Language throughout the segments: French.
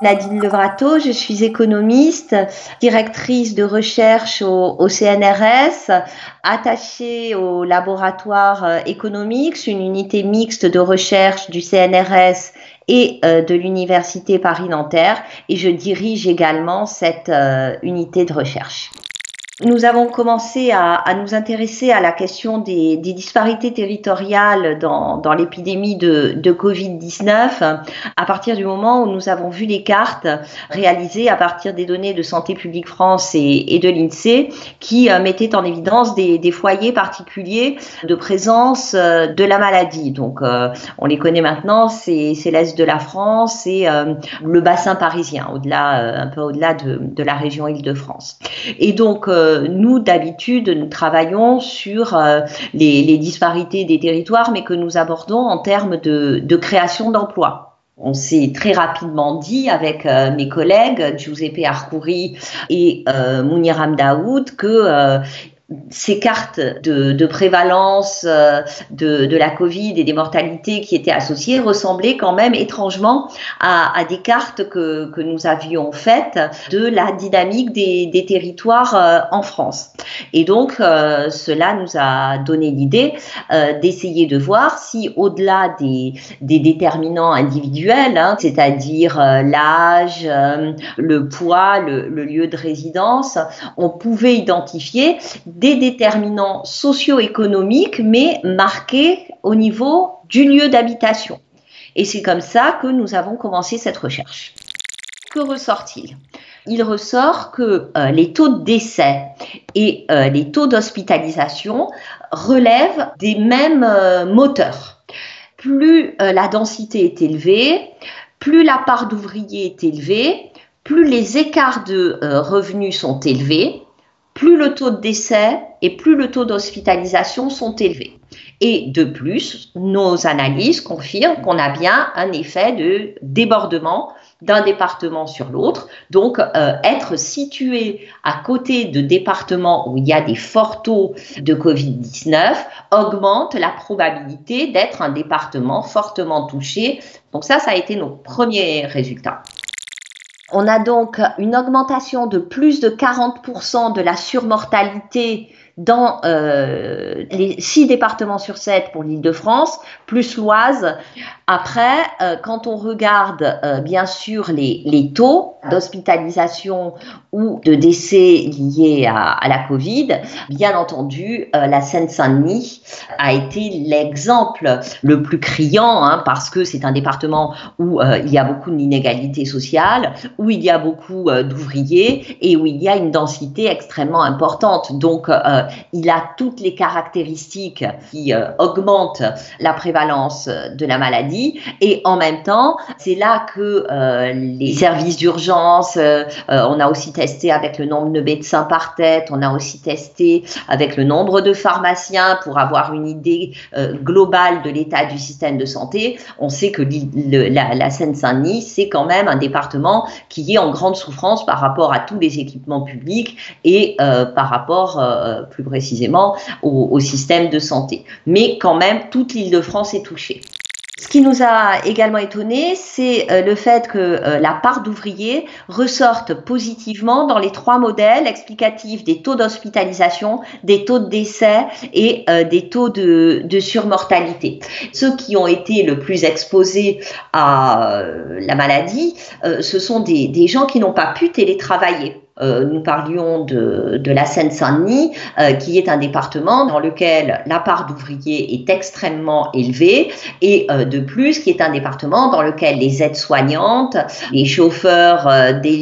Nadine Levrato, je suis économiste, directrice de recherche au, CNRS, attachée au laboratoire euh, économique, une unité mixte de recherche du CNRS et euh, de l'Université Paris-Nanterre, et je dirige également cette euh, unité de recherche. Nous avons commencé à, à, nous intéresser à la question des, des disparités territoriales dans, dans l'épidémie de, de Covid-19 à partir du moment où nous avons vu les cartes réalisées à partir des données de Santé publique France et, et de l'INSEE qui euh, mettaient en évidence des, des, foyers particuliers de présence euh, de la maladie. Donc, euh, on les connaît maintenant, c'est l'Est de la France et le bassin parisien, au-delà, un peu au-delà de, de, la région Île-de-France. Et donc, nous, d'habitude, nous travaillons sur euh, les, disparités des territoires, mais que nous abordons en termes de, création d'emplois. On s'est très rapidement dit avec euh, mes collègues Giuseppe Arcouri et euh, Mounir que ces cartes de, prévalence euh, de, la Covid et des mortalités qui étaient associées ressemblaient quand même étrangement à, des cartes que, nous avions faites de la dynamique des, territoires euh, en France. Et donc, euh, cela nous a donné l'idée d'essayer de voir si, au-delà des, déterminants individuels, hein, c'est-à-dire l'âge, le poids, le, le lieu de résidence, on pouvait identifier des déterminants socio-économiques, mais marqués au niveau du lieu d'habitation. Et c'est comme ça que nous avons commencé cette recherche. Que ressort-il? Il ressort que euh, les taux de décès et euh, les taux d'hospitalisation relèvent des mêmes euh, moteurs. Plus la densité est élevée, plus la part d'ouvriers est élevée, plus les écarts de revenus sont élevés, plus le taux de décès et plus le taux d'hospitalisation sont élevés. Et de plus, nos analyses confirment qu'on a bien un effet de débordement d'un département sur l'autre. Donc, euh, être situé à côté de départements où il y a des forts taux de Covid-19 augmente la probabilité d'être un département fortement touché. Donc ça, ça a été nos premiers résultats. On a donc une augmentation de plus de 40% de la surmortalité dans euh, les six départements sur sept pour l'île de France, plus l'Oise. Après, euh, quand on regarde euh, bien sûr les, taux d'hospitalisation ou de décès liés à, à la Covid, bien entendu, la Seine-Saint-Denis a été l'exemple le plus criant hein, parce que c'est un département où il y a beaucoup d'inégalités sociales, où il y a beaucoup d'ouvriers et où il y a une densité extrêmement importante. Donc, il a toutes les caractéristiques qui euh, augmentent la prévalence de la maladie et en même temps, c'est là que euh, les services d'urgence, euh, on a aussi testé avec le nombre de médecins par tête, on a aussi testé avec le nombre de pharmaciens pour avoir une idée globale de l'état du système de santé. On sait que la, la Seine-Saint-Denis, c'est quand même un département qui est en grande souffrance par rapport à tous les équipements publics et par rapport plus précisément au, système de santé. Mais quand même, toute l'île de France est touchée. Ce qui nous a également étonné, c'est euh, le fait que euh, la part d'ouvriers ressorte positivement dans les trois modèles explicatifs des taux d'hospitalisation, des taux de décès et euh, des taux de, surmortalité. Ceux qui ont été le plus exposés à la maladie, ce sont des gens qui n'ont pas pu télétravailler. Euh, nous parlions de, de la Seine-Saint-Denis, euh, qui est un département dans lequel la part d'ouvriers est extrêmement élevée, et euh, de plus, qui est un département dans lequel les aides-soignantes, les chauffeurs des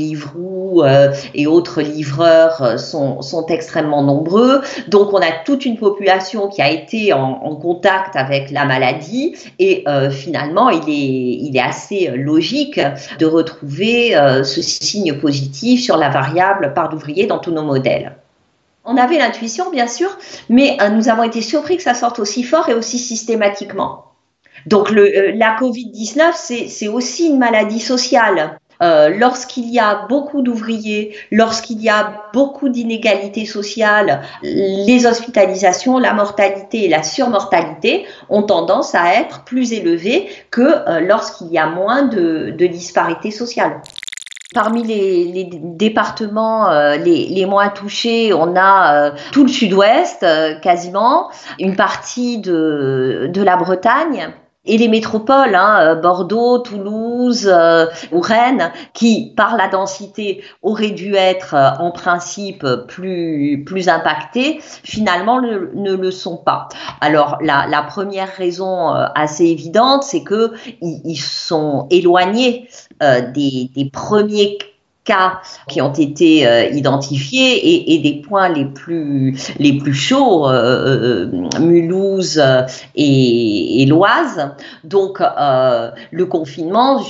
Deliveroo et autres livreurs sont, sont, extrêmement nombreux. Donc, on a toute une population qui a été en, contact avec la maladie, et finalement, il est, assez logique de retrouver ce signe positif sur la variable part d'ouvriers dans tous nos modèles. On avait l'intuition, bien sûr, mais euh, nous avons été surpris que ça sorte aussi fort et aussi systématiquement. Donc euh, la Covid-19, c'est aussi une maladie sociale. Euh, lorsqu'il y a beaucoup d'ouvriers, lorsqu'il y a beaucoup d'inégalités sociales, les hospitalisations, la mortalité et la surmortalité ont tendance à être plus élevées que lorsqu'il y a moins de, disparités sociales. Parmi les, départements euh, les, moins touchés, on a euh, tout le sud-ouest quasiment, une partie de la Bretagne et les métropoles, hein, euh, Bordeaux, Toulouse euh, ou Rennes, qui par la densité auraient dû être euh, en principe plus plus impactées, finalement ne le sont pas. Alors la, la première raison assez évidente, c'est que ils, sont éloignés des, des premiers cas qui ont été euh, identifiés et, des points les plus les plus chauds, euh, euh, Mulhouse et, l'Oise. Donc le confinement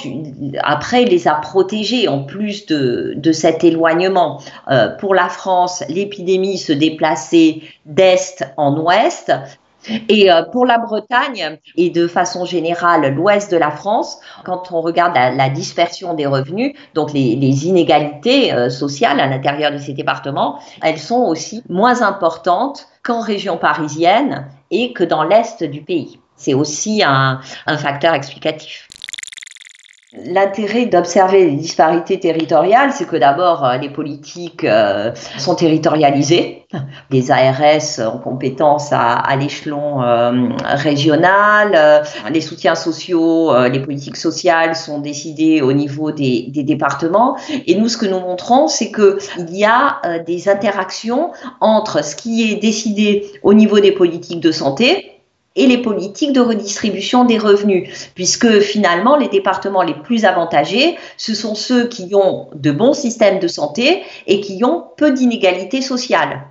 après les a protégés en plus de, de cet éloignement. pour la France, l'épidémie se déplaçait d'est en ouest. Et euh, pour la Bretagne et de façon générale l'ouest de la France, quand on regarde la, dispersion des revenus, donc les, inégalités euh, sociales à l'intérieur de ces départements, elles sont aussi moins importantes qu'en région parisienne et que dans l'est du pays. C'est aussi un facteur explicatif. L'intérêt d'observer les disparités territoriales, c'est que d'abord, euh, les politiques euh, sont territorialisées. Les ARS ont compétence à, l'échelon euh, régional. Les soutiens sociaux, les politiques sociales sont décidées au niveau des, des départements. Et nous, ce que nous montrons, c'est que il y a des interactions entre ce qui est décidé au niveau des politiques de santé, et les politiques de redistribution des revenus, puisque finalement les départements les plus avantagés, ce sont ceux qui ont de bons systèmes de santé et qui ont peu d'inégalités sociales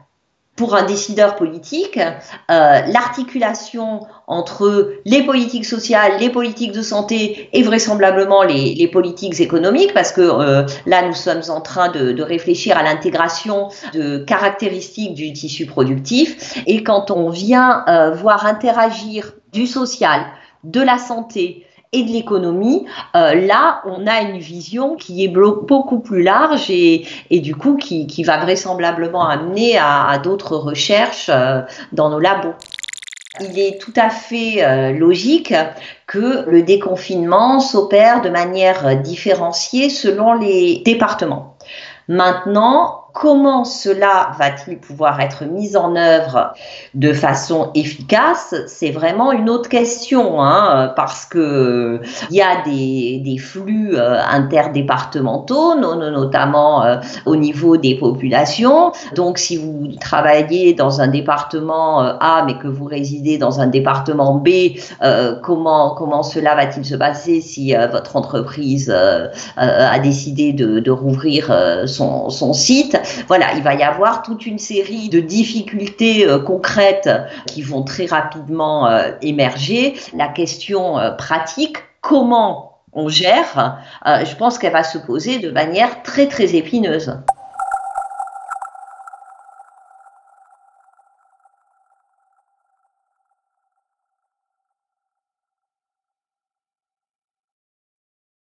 pour un décideur politique, euh, l'articulation entre les politiques sociales, les politiques de santé et vraisemblablement les, politiques économiques, parce que euh, là nous sommes en train de, de réfléchir à l'intégration de caractéristiques du tissu productif, et quand on vient euh, voir interagir du social, de la santé, et de l'économie, euh, là, on a une vision qui est beaucoup plus large et, et du coup qui, qui, va vraisemblablement amener à, d'autres recherches euh, dans nos labos. Il est tout à fait euh, logique que le déconfinement s'opère de manière différenciée selon les départements. Maintenant, Comment cela va-t-il pouvoir être mis en œuvre de façon efficace C'est vraiment une autre question, hein, parce que il y a des, des flux euh, interdépartementaux, notamment euh, au niveau des populations. Donc, si vous travaillez dans un département euh, A, mais que vous résidez dans un département B, comment comment cela va-t-il se passer si votre entreprise a décidé de, de rouvrir son, son site? Voilà, il va y avoir toute une série de difficultés euh, concrètes qui vont très rapidement euh, émerger. La question euh, pratique, comment on gère, je pense qu'elle va se poser de manière très très épineuse.